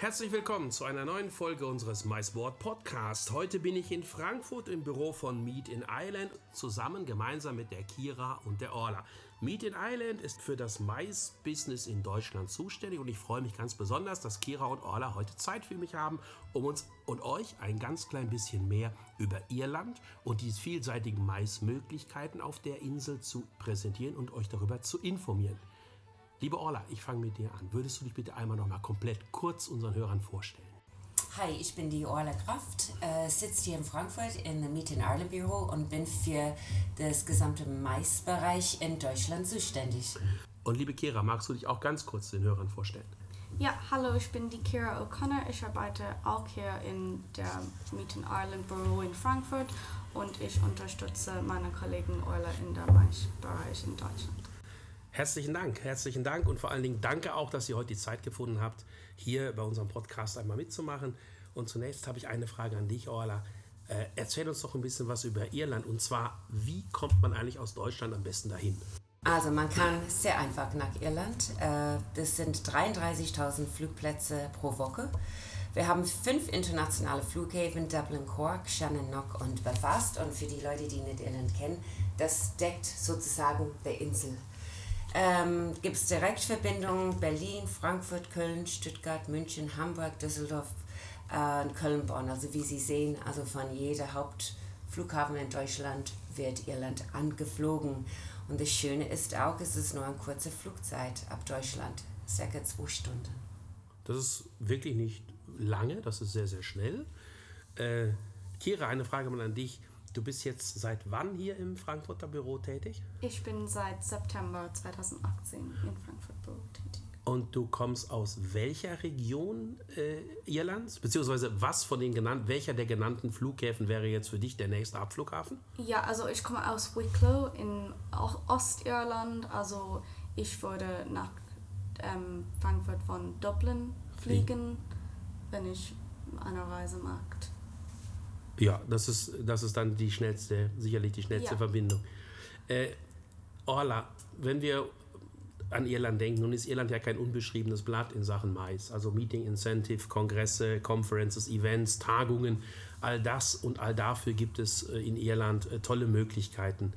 Herzlich willkommen zu einer neuen Folge unseres MySport Podcast. Heute bin ich in Frankfurt im Büro von Meet in Island zusammen gemeinsam mit der Kira und der Orla. Meet in Island ist für das Mais-Business in Deutschland zuständig und ich freue mich ganz besonders, dass Kira und Orla heute Zeit für mich haben, um uns und euch ein ganz klein bisschen mehr über Irland und die vielseitigen Maismöglichkeiten auf der Insel zu präsentieren und euch darüber zu informieren. Liebe Orla, ich fange mit dir an. Würdest du dich bitte einmal noch mal komplett kurz unseren Hörern vorstellen? Hi, ich bin die Orla Kraft, äh, sitze hier in Frankfurt in der Meet in Ireland Büro und bin für das gesamte Maisbereich in Deutschland zuständig. Und liebe Kira, magst du dich auch ganz kurz den Hörern vorstellen? Ja, hallo, ich bin die Kira O'Connor. Ich arbeite auch hier in der Meet in Ireland Büro in Frankfurt und ich unterstütze meine Kollegen Orla in der Maisbereich in Deutschland. Herzlichen Dank, herzlichen Dank und vor allen Dingen danke auch, dass ihr heute die Zeit gefunden habt, hier bei unserem Podcast einmal mitzumachen. Und zunächst habe ich eine Frage an dich, Orla. Äh, erzähl uns doch ein bisschen was über Irland und zwar, wie kommt man eigentlich aus Deutschland am besten dahin? Also man kann sehr einfach nach Irland. Äh, das sind 33.000 Flugplätze pro Woche. Wir haben fünf internationale Flughäfen, Dublin, Cork, Shannon, und Belfast. Und für die Leute, die nicht Irland kennen, das deckt sozusagen der Insel ähm, Gibt es Direktverbindungen Berlin, Frankfurt, Köln, Stuttgart, München, Hamburg, Düsseldorf äh, Köln, Bonn. Also wie Sie sehen, also von jeder Hauptflughafen in Deutschland wird Irland angeflogen. Und das Schöne ist auch, es ist nur eine kurze Flugzeit ab Deutschland, circa zwei Stunden. Das ist wirklich nicht lange, das ist sehr, sehr schnell. Äh, Kira, eine Frage mal an dich. Du bist jetzt seit wann hier im Frankfurter Büro tätig? Ich bin seit September 2018 in Frankfurt Büro tätig. Und du kommst aus welcher Region äh, Irlands? Beziehungsweise was von den genannten, welcher der genannten Flughäfen wäre jetzt für dich der nächste Abflughafen? Ja, also ich komme aus Wicklow in Ostirland. Also ich würde nach ähm, Frankfurt von Dublin fliegen, wenn ich eine Reise mache. Ja, das ist, das ist dann die schnellste, sicherlich die schnellste ja. Verbindung. Äh, Orla, wenn wir an Irland denken, nun ist Irland ja kein unbeschriebenes Blatt in Sachen Mais. Also Meeting Incentive, Kongresse, Conferences, Events, Tagungen, all das und all dafür gibt es äh, in Irland äh, tolle Möglichkeiten.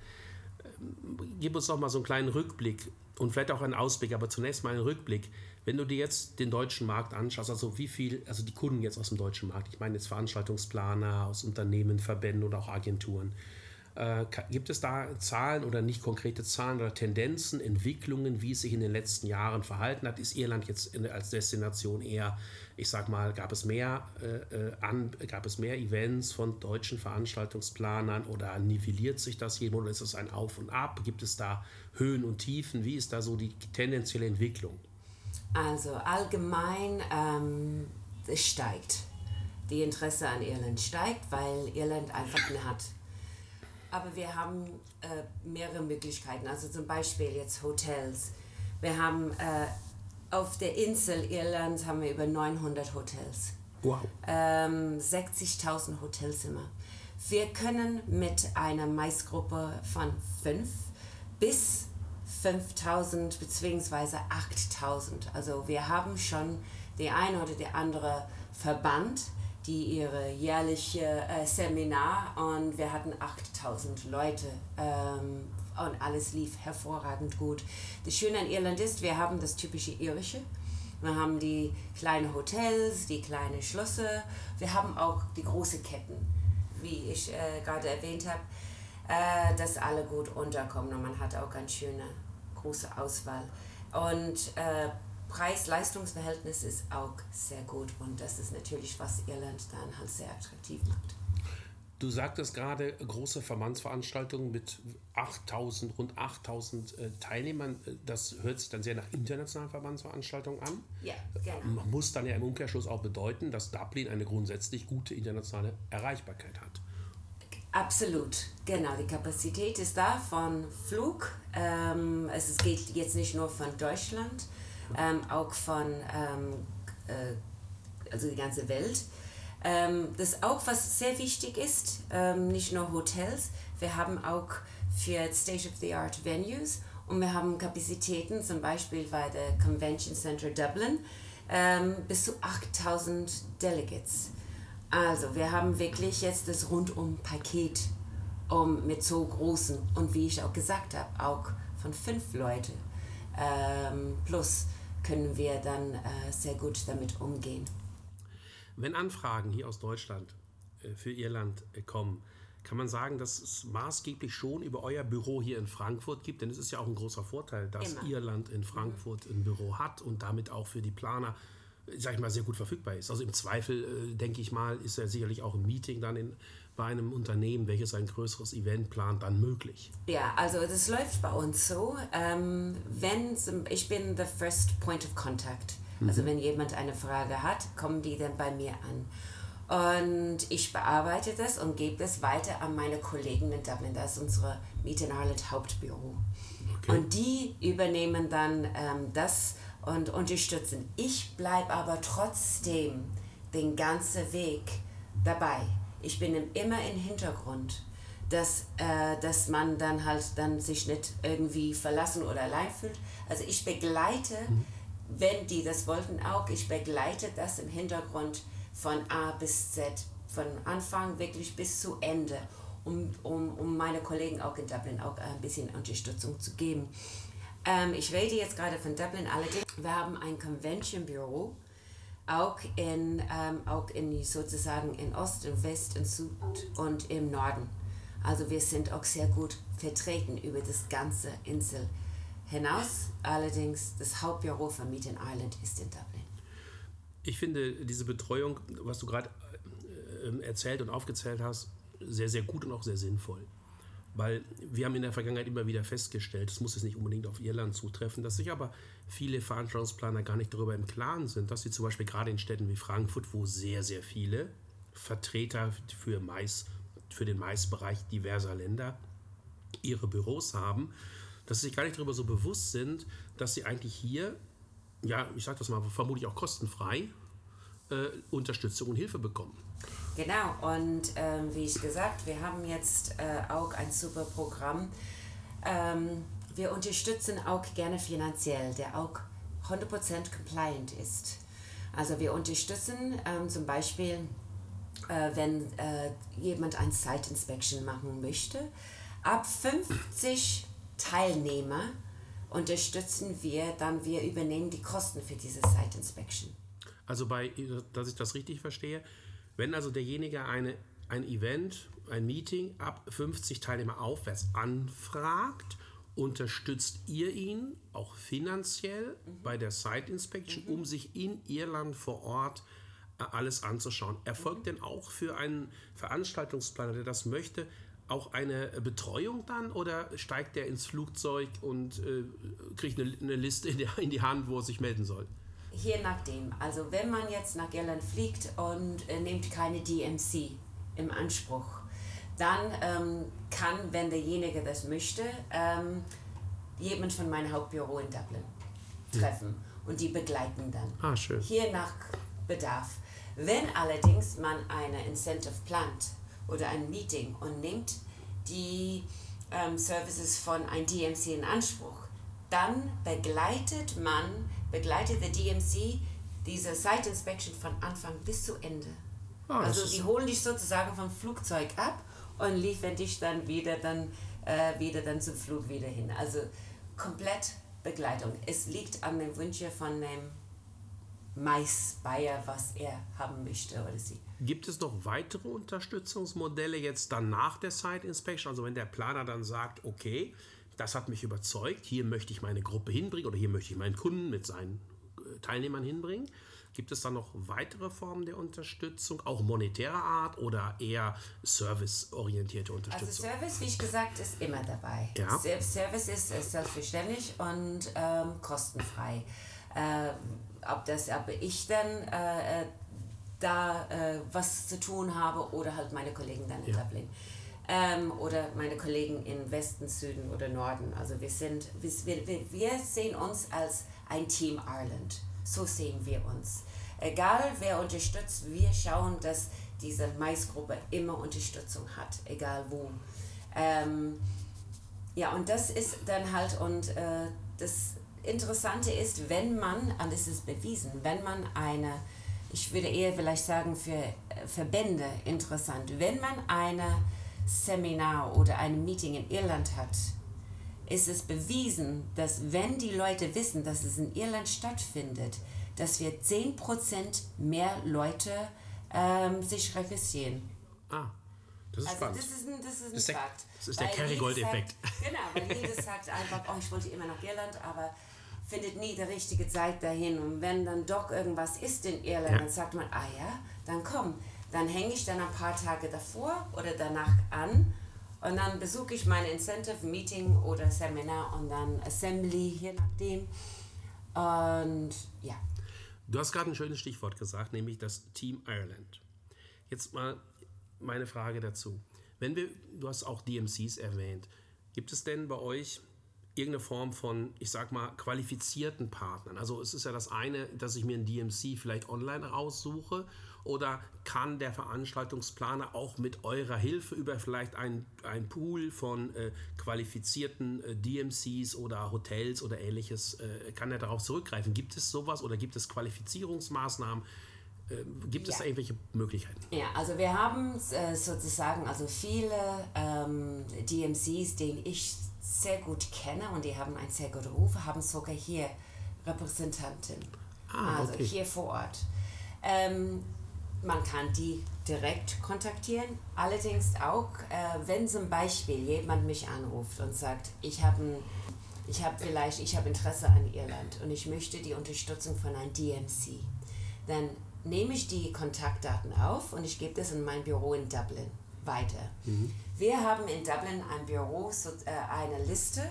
Ähm, gib uns doch mal so einen kleinen Rückblick und vielleicht auch einen Ausblick, aber zunächst mal einen Rückblick. Wenn du dir jetzt den deutschen Markt anschaust, also wie viel, also die Kunden jetzt aus dem deutschen Markt, ich meine jetzt Veranstaltungsplaner aus Unternehmen, Verbänden oder auch Agenturen, äh, gibt es da Zahlen oder nicht konkrete Zahlen oder Tendenzen, Entwicklungen, wie es sich in den letzten Jahren verhalten hat? Ist Irland jetzt als Destination eher, ich sag mal, gab es mehr äh, äh an, gab es mehr Events von deutschen Veranstaltungsplanern oder nivelliert sich das hier oder ist es ein Auf und Ab? Gibt es da Höhen und Tiefen? Wie ist da so die tendenzielle Entwicklung? Also allgemein, ähm, es steigt. Die Interesse an Irland steigt, weil Irland einfach hat aber wir haben äh, mehrere Möglichkeiten. Also zum Beispiel jetzt Hotels. Wir haben äh, auf der Insel Irland haben wir über 900 Hotels. Wow. Ähm, 60.000 Hotelzimmer. Wir können mit einer Maisgruppe von 5 bis 5000 bzw. 8000. Also wir haben schon die eine oder die andere Verband, die ihre jährliche äh, Seminar und wir hatten 8000 Leute ähm, und alles lief hervorragend gut. Das Schöne an Irland ist, wir haben das typische irische. Wir haben die kleinen Hotels, die kleinen Schlösser. Wir haben auch die großen Ketten, wie ich äh, gerade erwähnt habe, äh, dass alle gut unterkommen und man hat auch ganz schöne große Auswahl. Und äh, Preis-Leistungs-Verhältnis ist auch sehr gut und das ist natürlich, was Irland dann halt sehr attraktiv macht. Du sagtest gerade, große Verbandsveranstaltungen mit 8000, rund 8000 äh, Teilnehmern. Das hört sich dann sehr nach internationalen Verbandsveranstaltungen an. Ja, genau. Muss dann ja im Umkehrschluss auch bedeuten, dass Dublin eine grundsätzlich gute internationale Erreichbarkeit hat. Absolut, genau. Die Kapazität ist da von Flug. Ähm, es geht jetzt nicht nur von Deutschland, ähm, auch von ähm, äh, also die ganze Welt. Ähm, das auch, was sehr wichtig ist, ähm, nicht nur Hotels, wir haben auch für State-of-the-Art Venues und wir haben Kapazitäten, zum Beispiel bei der Convention Center Dublin, ähm, bis zu 8000 Delegates. Also wir haben wirklich jetzt das Rundum-Paket um, mit so großen und wie ich auch gesagt habe, auch von fünf Leuten ähm, plus können wir dann äh, sehr gut damit umgehen. Wenn Anfragen hier aus Deutschland äh, für Irland äh, kommen, kann man sagen, dass es maßgeblich schon über euer Büro hier in Frankfurt gibt, denn es ist ja auch ein großer Vorteil, dass Immer. Irland in Frankfurt ein Büro hat und damit auch für die Planer sag ich mal, sehr gut verfügbar ist. Also im Zweifel, äh, denke ich mal, ist ja sicherlich auch ein Meeting dann in, bei einem Unternehmen, welches ein größeres Event plant, dann möglich. Ja, also das läuft bei uns so. Ähm, wenn, ich bin the first point of contact. Also mhm. wenn jemand eine Frage hat, kommen die dann bei mir an. Und ich bearbeite das und gebe das weiter an meine Kollegen in Dublin. Das ist unsere Meet in Ireland Hauptbüro. Okay. Und die übernehmen dann ähm, das und unterstützen. Ich bleibe aber trotzdem den ganzen Weg dabei. Ich bin immer im Hintergrund, dass, äh, dass man dann halt dann sich nicht irgendwie verlassen oder allein fühlt. Also ich begleite, mhm. wenn die das wollten auch, ich begleite das im Hintergrund von A bis Z, von Anfang wirklich bis zu Ende, um, um, um meine Kollegen auch in Dublin auch ein bisschen Unterstützung zu geben. Ähm, ich rede jetzt gerade von Dublin allerdings. Wir haben ein Convention-Büro, auch in, ähm, auch in sozusagen in Ost und West und Süd und im Norden. Also wir sind auch sehr gut vertreten über das ganze Insel hinaus. Allerdings das Hauptbüro von Meet in Ireland ist in Dublin. Ich finde diese Betreuung, was du gerade äh, erzählt und aufgezählt hast, sehr, sehr gut und auch sehr sinnvoll. Weil wir haben in der Vergangenheit immer wieder festgestellt, es muss jetzt nicht unbedingt auf Irland zutreffen, dass sich aber viele Veranstaltungsplaner gar nicht darüber im Klaren sind, dass sie zum Beispiel gerade in Städten wie Frankfurt, wo sehr, sehr viele Vertreter für, Mais, für den Maisbereich diverser Länder ihre Büros haben, dass sie sich gar nicht darüber so bewusst sind, dass sie eigentlich hier, ja, ich sage das mal, vermutlich auch kostenfrei äh, Unterstützung und Hilfe bekommen. Genau, und ähm, wie ich gesagt, wir haben jetzt äh, auch ein super Programm. Ähm, wir unterstützen auch gerne finanziell, der auch 100% compliant ist. Also wir unterstützen ähm, zum Beispiel, äh, wenn äh, jemand ein Site Inspection machen möchte. Ab 50 Teilnehmer unterstützen wir, dann wir übernehmen die Kosten für diese Site Inspection. Also bei, dass ich das richtig verstehe, wenn also derjenige eine, ein Event, ein Meeting ab 50 Teilnehmer aufwärts anfragt, unterstützt ihr ihn auch finanziell mhm. bei der Site Inspection, mhm. um sich in Irland vor Ort äh, alles anzuschauen. Erfolgt mhm. denn auch für einen Veranstaltungsplaner, der das möchte, auch eine Betreuung dann oder steigt der ins Flugzeug und äh, kriegt eine, eine Liste in die, in die Hand, wo er sich melden soll? Je nachdem. Also wenn man jetzt nach Irland fliegt und äh, nimmt keine DMC im Anspruch, dann ähm, kann, wenn derjenige das möchte, ähm, jemand von meinem Hauptbüro in Dublin treffen hm. und die begleiten dann. Ah, schön. Hier nach Bedarf. Wenn allerdings man eine Incentive plant oder ein Meeting und nimmt die ähm, Services von einem DMC in Anspruch, dann begleitet man begleitet der DMC diese Site Inspection von Anfang bis zu Ende. Oh, also die holen dich sozusagen vom Flugzeug ab und liefern dich dann wieder dann äh, wieder dann zum Flug wieder hin. Also komplett Begleitung. Es liegt an den Wünschen von dem Mais-Bayer, was er haben möchte oder sie. Gibt es noch weitere Unterstützungsmodelle jetzt dann nach der Site Inspection? Also wenn der Planer dann sagt, okay, das hat mich überzeugt, hier möchte ich meine Gruppe hinbringen oder hier möchte ich meinen Kunden mit seinen äh, Teilnehmern hinbringen. Gibt es da noch weitere Formen der Unterstützung, auch monetärer Art oder eher serviceorientierte Unterstützung? Also Service, wie ich gesagt, ist immer dabei. Ja. Service ist, ist selbstverständlich und ähm, kostenfrei. Äh, ob, das, ob ich dann äh, äh, da äh, was zu tun habe oder halt meine Kollegen dann in Ja. Dublin. Ähm, oder meine Kollegen in Westen, Süden oder Norden. Also wir sind, wir, wir, wir sehen uns als ein Team Ireland. So sehen wir uns. Egal wer unterstützt, wir schauen, dass diese Maisgruppe immer Unterstützung hat, egal wo. Ähm, ja, und das ist dann halt, und äh, das Interessante ist, wenn man, und es ist bewiesen, wenn man eine, ich würde eher vielleicht sagen für Verbände interessant, wenn man eine Seminar oder ein Meeting in Irland hat, ist es bewiesen, dass wenn die Leute wissen, dass es in Irland stattfindet, dass wir 10% mehr Leute ähm, sich registrieren. Ah, das ist Also spannend. das ist ein, das ist ein Das ist der- Fakt. das ist der Kerrygold-Effekt. Genau, weil jeder sagt einfach, oh, ich wollte immer nach Irland, aber findet nie die richtige Zeit dahin. Und wenn dann doch irgendwas ist in Irland, Ja. dann sagt man, ah ja, dann komm. Dann hänge ich dann ein paar Tage davor oder danach an und dann besuche ich mein Incentive Meeting oder Seminar und dann Assembly, je nachdem. Und ja, Du hast gerade ein schönes Stichwort gesagt, nämlich das Team Ireland. Jetzt mal meine Frage dazu. Wenn wir, du hast auch DMCs erwähnt, gibt es denn bei euch irgendeine Form von, ich sag mal, qualifizierten Partnern? Also es ist ja das eine, dass ich mir ein DMC vielleicht online raussuche oder kann der Veranstaltungsplaner auch mit eurer Hilfe über vielleicht ein, ein Pool von äh, qualifizierten äh, DMCs oder Hotels oder ähnliches, äh, kann er darauf zurückgreifen? Gibt es sowas oder gibt es Qualifizierungsmaßnahmen? Äh, gibt es Ja. da irgendwelche Möglichkeiten? Ja, also wir haben äh, sozusagen also viele ähm, DMCs, den ich sehr gut kenne und die haben einen sehr guten Ruf, haben sogar hier Repräsentanten, Ah, also okay. hier vor Ort. Ähm, man kann die direkt kontaktieren, allerdings auch, äh, wenn zum Beispiel jemand mich anruft und sagt, ich habe ich habe vielleicht, ich habe Interesse an Irland und ich möchte die Unterstützung von einem DMC, dann nehme ich die Kontaktdaten auf und ich gebe das in mein Büro in Dublin weiter. Wir haben in Dublin ein Büro, so, äh, eine Liste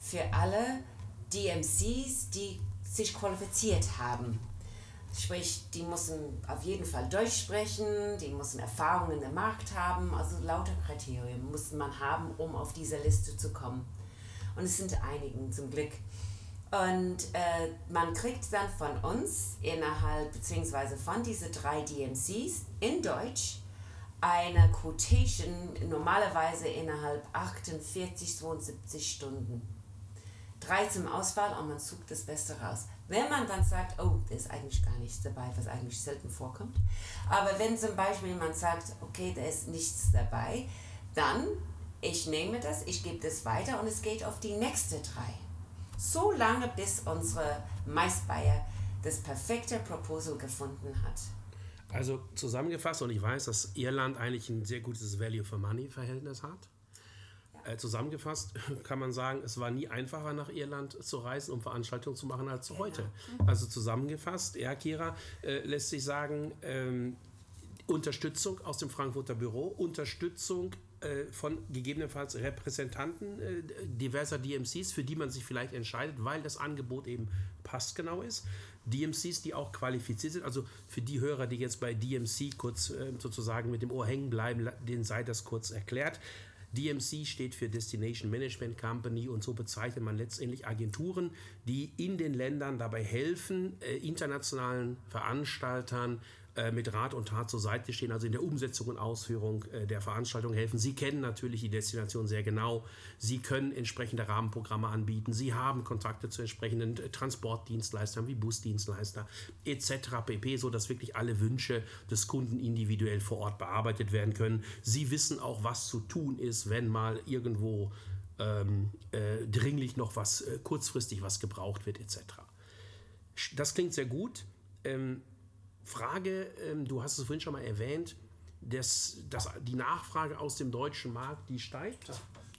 für alle DMCs, die sich qualifiziert haben. Sprich, die müssen auf jeden Fall Deutsch sprechen, die müssen Erfahrungen in dem Markt haben, also lauter Kriterien muss man haben, um auf diese Liste zu kommen. Und es sind einigen zum Glück. Und äh, man kriegt dann von uns innerhalb, beziehungsweise von diesen drei DMCs in Deutsch, eine Quotation normalerweise innerhalb 48, 72 Stunden. Drei zum Auswahl und man sucht das Beste raus. Wenn man dann sagt, oh, da ist eigentlich gar nichts dabei, was eigentlich selten vorkommt, aber wenn zum Beispiel jemand sagt, okay, da ist nichts dabei, dann ich nehme das, ich gebe das weiter und es geht auf die nächste drei. So lange, bis unsere Maisbayer das perfekte Proposal gefunden hat. Also zusammengefasst, und ich weiß, dass Irland eigentlich ein sehr gutes Value-for-Money-Verhältnis hat. Äh, zusammengefasst kann man sagen, es war nie einfacher, nach Irland zu reisen, um Veranstaltungen zu machen, als heute. Also zusammengefasst, ja, Kira, äh, lässt sich sagen, ähm, Unterstützung aus dem Frankfurter Büro, Unterstützung äh, von gegebenenfalls Repräsentanten äh, diverser DMCs, für die man sich vielleicht entscheidet, weil das Angebot eben passgenau ist. DMCs, die auch qualifiziert sind, also für die Hörer, die jetzt bei DMC kurz äh, sozusagen mit dem Ohr hängen bleiben, denen sei das kurz erklärt. DMC steht für Destination Management Company und so bezeichnet man letztendlich Agenturen, die in den Ländern dabei helfen, äh, internationalen Veranstaltern mit Rat und Tat zur Seite stehen, also in der Umsetzung und Ausführung äh, der Veranstaltung helfen. Sie kennen natürlich die Destination sehr genau. Sie können entsprechende Rahmenprogramme anbieten. Sie haben Kontakte zu entsprechenden äh, Transportdienstleistern wie Busdienstleister etc. pp., sodass wirklich alle Wünsche des Kunden individuell vor Ort bearbeitet werden können. Sie wissen auch, was zu tun ist, wenn mal irgendwo ähm, äh, dringlich noch was, äh, kurzfristig was gebraucht wird etc. Das klingt sehr gut. Ähm, Frage, ähm, du hast es vorhin schon mal erwähnt, dass, dass die Nachfrage aus dem deutschen Markt, die steigt.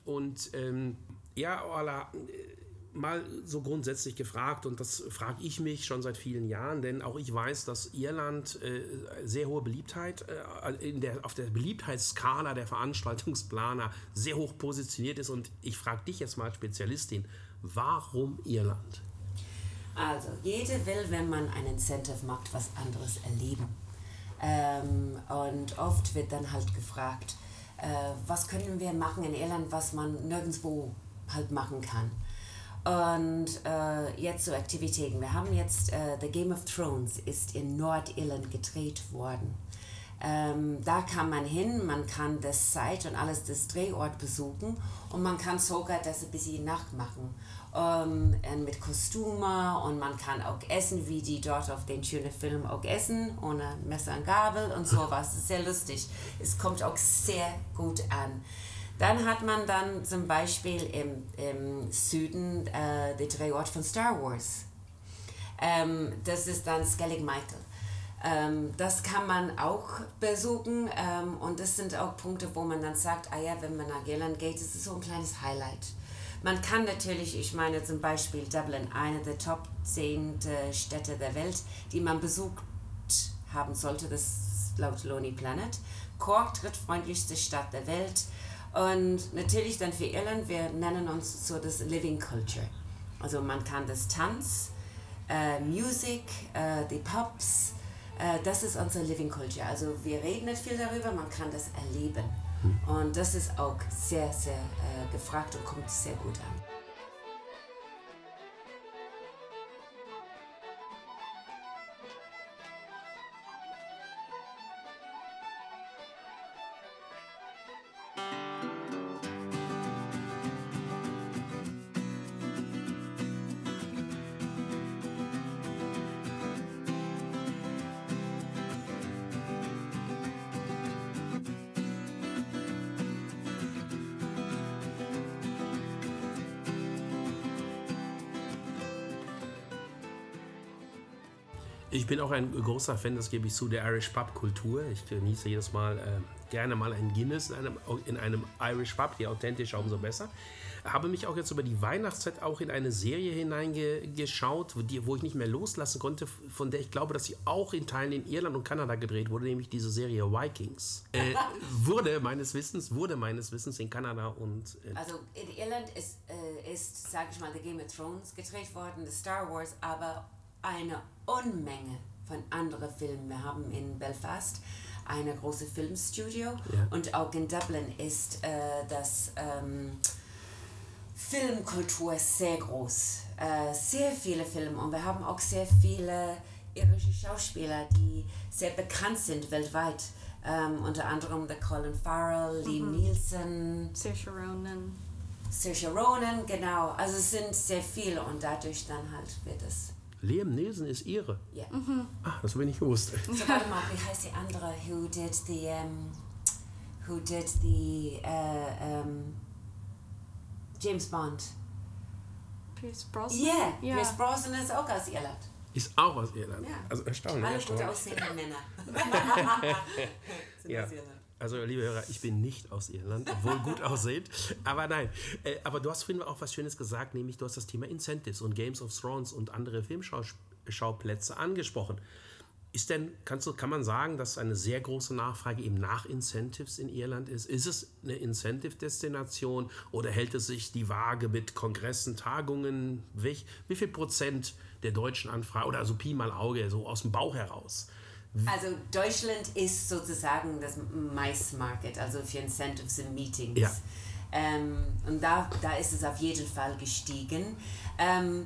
Und ähm, ja, Orla, äh, mal so grundsätzlich gefragt, und das frage ich mich schon seit vielen Jahren, denn auch ich weiß, dass Irland äh, sehr hohe Beliebtheit äh, in der, auf der Beliebtheitsskala der Veranstaltungsplaner sehr hoch positioniert ist. Und ich frage dich jetzt mal, Spezialistin, warum Irland? Also, jede will, wenn man ein Incentive macht, was anderes erleben. Ähm, und oft wird dann halt gefragt, äh, was können wir machen in Irland, was man nirgendwo halt machen kann. Und äh, jetzt so Aktivitäten. Wir haben jetzt äh, The Game of Thrones ist in Nordirland gedreht worden. Ähm, da kann man hin, man kann das Site und alles das Drehort besuchen und man kann sogar das ein bisschen nachmachen ähm, mit Kostümen und man kann auch essen, wie die dort auf den schönen Film auch essen, ohne Messer und Gabel und sowas. Das ist sehr lustig. Es kommt auch sehr gut an. Dann hat man dann zum Beispiel im, im Süden äh, den Drehort von Star Wars. Ähm, das ist dann Skellig Michael. Ähm, das kann man auch besuchen ähm, und das sind auch Punkte, wo man dann sagt, ah ja, wenn man nach Irland geht, ist es so ein kleines Highlight. Man kann natürlich, ich meine zum Beispiel Dublin, eine der Top 10 Städte der Welt, die man besucht haben sollte, das laut Lonely Planet. Cork, drittfreundlichste Stadt der Welt. Und natürlich dann für Irland, wir nennen uns so das Living Culture. Also man kann das Tanz, äh, Musik, äh, die Pubs, äh, das ist unsere Living Culture. Also wir reden nicht viel darüber, man kann das erleben. Und das ist auch sehr, sehr äh, gefragt und kommt sehr gut an. Bin auch ein großer Fan, das gebe ich zu, der Irish Pub Kultur. Ich genieße jedes Mal äh, gerne mal ein Guinness in einem, in einem Irish Pub, je authentischer, umso besser. Habe mich auch jetzt über die Weihnachtszeit auch in eine Serie hineingeschaut, wo, wo ich nicht mehr loslassen konnte, von der ich glaube, dass sie auch in Teilen in Irland und Kanada gedreht wurde, nämlich diese Serie Vikings. Äh, wurde meines Wissens, wurde meines Wissens in Kanada und. Äh also in Irland ist, äh, ist sage ich mal, The Game of Thrones gedreht worden, The Star Wars, aber eine Unmenge von anderen Filmen. Wir haben in Belfast eine große Filmstudio ja. und auch in Dublin ist äh, das ähm, Filmkultur sehr groß. Äh, sehr viele Filme und wir haben auch sehr viele irische Schauspieler, die sehr bekannt sind weltweit. Ähm, unter anderem der Colin Farrell, mhm. Liam Nielsen, Saoirse Ronan. Saoirse Ronan, genau. Also es sind sehr viele und dadurch dann halt wird es Liam Nielsen ist ihre. Ja. Mhm. Ah, das habe ich nicht gewusst. So, warte mal, wie heißt die andere? Who did the, um, who did the, uh, um, James Bond? Pierce Brosnan? Yeah, yeah, Pierce Brosnan ist auch aus Irland. Ist auch aus Irland. Ja. Also erstaunlich. Alle gut aussehende Männer. ja. Also, liebe Hörer, ich bin nicht aus Irland, obwohl gut aussehend. Aber nein. Äh, aber du hast vorhin auch was Schönes gesagt, nämlich du hast das Thema Incentives und Games of Thrones und andere Filmschauplätze angesprochen. Ist denn, kannst du, kann man sagen, dass eine sehr große Nachfrage eben nach Incentives in Irland ist? Ist es eine Incentive-Destination oder hält es sich die Waage mit Kongressen, Tagungen? Wie, wie viel Prozent der deutschen Anfragen, oder so Pi mal Auge, so aus dem Bauch heraus, also Deutschland ist sozusagen das Maismarket, also für Incentives und Meetings. Ja. Ähm, und da, da ist es auf jeden Fall gestiegen. Ähm,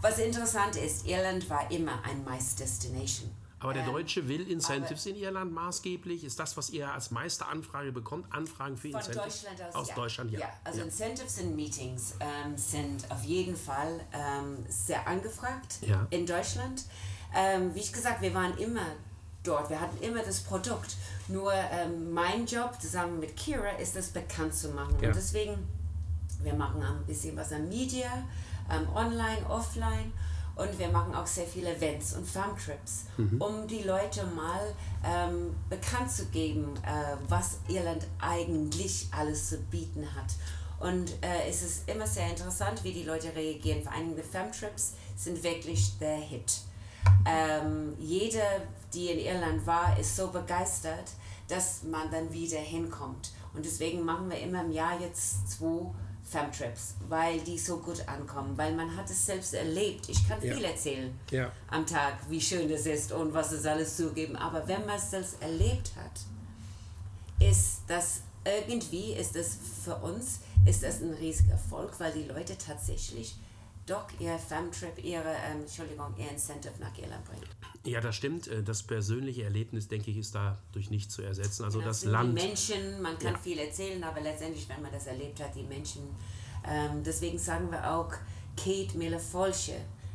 was interessant ist, Irland war immer ein Mais-Destination. Aber der ähm, Deutsche will Incentives in Irland maßgeblich. Ist das, was ihr als meiste Anfrage bekommt? Anfragen für Incentives? Von Deutschland aus, aus ja. Deutschland, ja. ja also ja. Incentives und Meetings ähm, sind auf jeden Fall ähm, sehr angefragt in Deutschland. Ähm, wie ich gesagt, wir waren immer dort, wir hatten immer das Produkt. Nur ähm, mein Job zusammen mit Kira ist es bekannt zu machen. Ja. Und deswegen, wir machen ein bisschen was an Media, ähm, online, offline. Und wir machen auch sehr viele Events und Farmtrips, mhm. um die Leute mal ähm, bekannt zu geben, äh, was Irland eigentlich alles zu bieten hat. Und äh, es ist immer sehr interessant, wie die Leute reagieren. Vor allem die Femtrips sind wirklich der Hit. Ähm, jeder, die in Irland war, ist so begeistert, dass man dann wieder hinkommt. Und deswegen machen wir immer im Jahr jetzt zwei Femtrips, weil die so gut ankommen, weil man hat es selbst erlebt. Ich kann Ja. viel erzählen Ja. am Tag, wie schön es ist und was es alles zugeben. Aber wenn man es selbst erlebt hat, ist das irgendwie, ist es für uns, ist das ein riesiger Erfolg, weil die Leute tatsächlich doch ihr Femtrip, ihre, ähm, Entschuldigung, ihr Incentive nach Irland bringen. Ja, das stimmt. Äh, Das persönliche Erlebnis, denke ich, ist da durch nichts zu ersetzen. Also das sind Land. Die Menschen, man kann Ja. viel erzählen, aber letztendlich, wenn man das erlebt hat, die Menschen. Ähm, deswegen sagen wir auch Kate Miller-Folche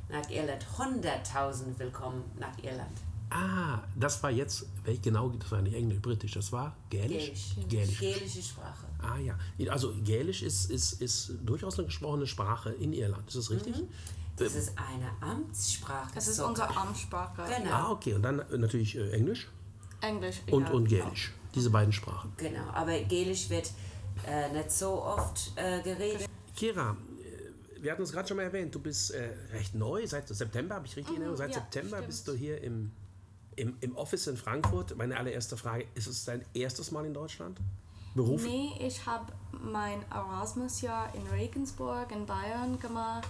nach Irland. 100.000 willkommen nach Irland. Ah, das war jetzt, welch genau, das war nicht Englisch, Britisch, das war Gälisch? Gälisch. Gälisch. Gälische Sprache. Ah ja, also Gälisch ist, ist, ist durchaus eine gesprochene Sprache in Irland, ist das richtig? Das ist eine Amtssprache. Das ist unsere Amtssprache. Genau. Ah, okay, und dann natürlich äh, Englisch Englisch. und, ja. und Gälisch, diese beiden Sprachen. Genau, aber Gälisch wird äh, nicht so oft äh, geredet. Kira, äh, wir hatten es gerade schon mal erwähnt, du bist äh, recht neu, seit September, habe ich richtig in Erinnerung, seit ja, September stimmt. bist du hier im, im, im Office in Frankfurt. Meine allererste Frage, ist es dein erstes Mal in Deutschland? Beruf? Nee, ich habe mein Erasmus-Jahr in Regensburg in Bayern gemacht,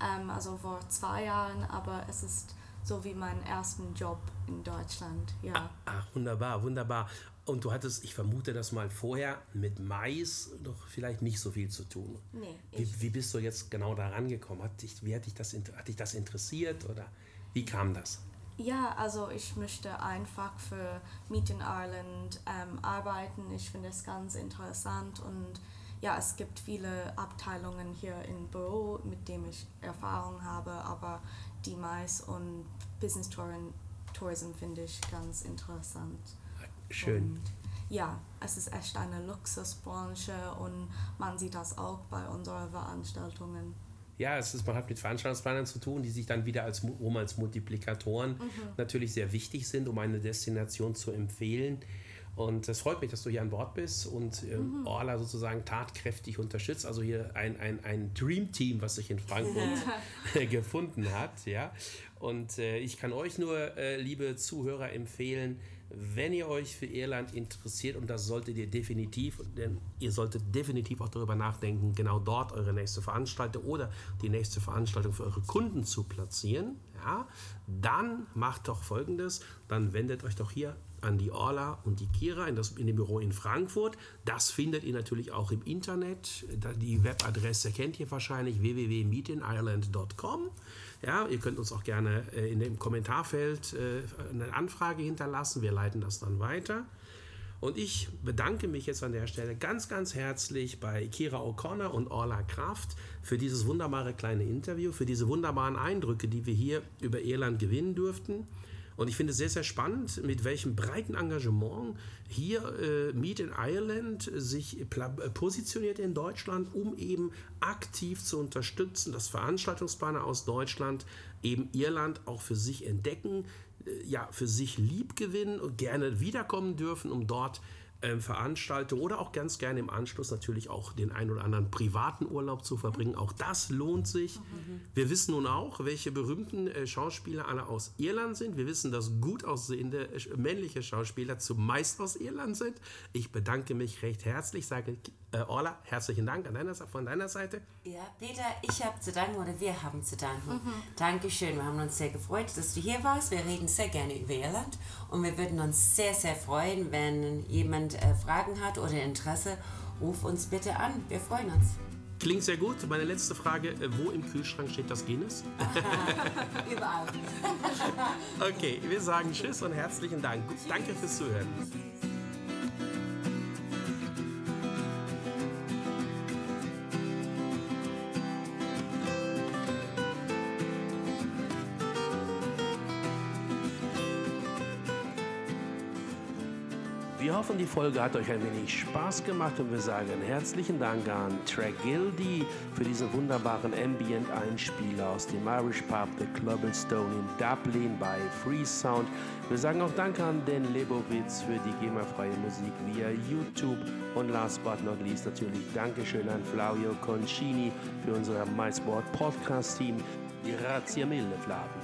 ähm, also vor zwei Jahren, aber es ist so wie mein ersten Job in Deutschland, ja. Ach, wunderbar, wunderbar. Und du hattest, ich vermute das mal vorher, mit Mais doch vielleicht nicht so viel zu tun. Nee, Wie, wie bist du jetzt genau da rangekommen? Hat dich, wie hat dich, das, hat dich das interessiert oder wie kam das? Ja, also ich möchte einfach für Meet in Ireland ähm, arbeiten. Ich finde es ganz interessant und ja, es gibt viele Abteilungen hier im Büro, mit denen ich Erfahrung habe, aber die Mais und Business Tourism, finde ich ganz interessant. Schön. Und ja, es ist echt eine Luxusbranche und man sieht das auch bei unseren Veranstaltungen. Ja, es ist, man hat mit Veranstaltungsplanern zu tun, die sich dann wieder als, um als Multiplikatoren natürlich sehr wichtig sind, um eine Destination zu empfehlen. Und es freut mich, dass du hier an Bord bist und ähm, Orla sozusagen tatkräftig unterstützt. Also hier ein, ein, ein Dream-Team, was sich in Frankfurt gefunden hat. Ja? Und äh, ich kann euch nur, äh, liebe Zuhörer, empfehlen, wenn ihr euch für Irland interessiert, und das solltet ihr definitiv, denn ihr solltet definitiv auch darüber nachdenken, genau dort eure nächste Veranstaltung oder die nächste Veranstaltung für eure Kunden zu platzieren, ja, dann macht doch folgendes, dann wendet euch doch hier an die Orla und die Kira in, das, in dem Büro in Frankfurt. Das findet ihr natürlich auch im Internet. Die Webadresse kennt ihr wahrscheinlich www.meetinireland.com. Ja, ihr könnt uns auch gerne äh, in dem Kommentarfeld äh, eine Anfrage hinterlassen. Wir leiten das dann weiter. Und ich bedanke mich jetzt an der Stelle ganz, ganz herzlich bei Kira O'Connor und Orla Kraft für dieses wunderbare kleine Interview, für diese wunderbaren Eindrücke, die wir hier über Irland gewinnen durften. Und ich finde es sehr, sehr spannend, mit welchem breiten Engagement hier äh, Meet in Ireland sich äh, positioniert in Deutschland, um eben aktiv zu unterstützen, dass Veranstaltungsplaner aus Deutschland eben Irland auch für sich entdecken, äh, ja, für sich lieb gewinnen und gerne wiederkommen dürfen, um dort ähm, Veranstaltungen oder auch ganz gerne im Anschluss natürlich auch den ein oder anderen privaten Urlaub zu verbringen. Auch das lohnt sich. Wir wissen nun auch, welche berühmten äh, Schauspieler alle aus Irland sind. Wir wissen, dass gut aussehende äh, männliche Schauspieler zumeist aus Irland sind. Ich bedanke mich recht herzlich, sage äh, Orla, herzlichen Dank an deiner, von deiner Seite. Ja, Peter, ich habe zu danken oder wir haben zu danken. Dankeschön, wir haben uns sehr gefreut, dass du hier warst. Wir reden sehr gerne über Irland und wir würden uns sehr, sehr freuen, wenn jemand äh, Fragen hat oder Interesse, ruf uns bitte an. Wir freuen uns. Klingt sehr gut. Meine letzte Frage, äh, wo im Kühlschrank steht das Guinness? Überall. Okay, wir sagen Tschüss und herzlichen Dank. Danke fürs Zuhören. Wir hoffen, die Folge hat euch ein wenig Spaß gemacht und wir sagen herzlichen Dank an Tragildy für diesen wunderbaren Ambient-Einspieler aus dem Irish Pub The Clubblestone in Dublin bei Free Sound. Wir sagen auch Danke an Dan Lebowitz für die GEMA-freie Musik via YouTube und last but not least natürlich Dankeschön an Flavio Concini für unser MySport Podcast-Team. Grazie mille, Flavio.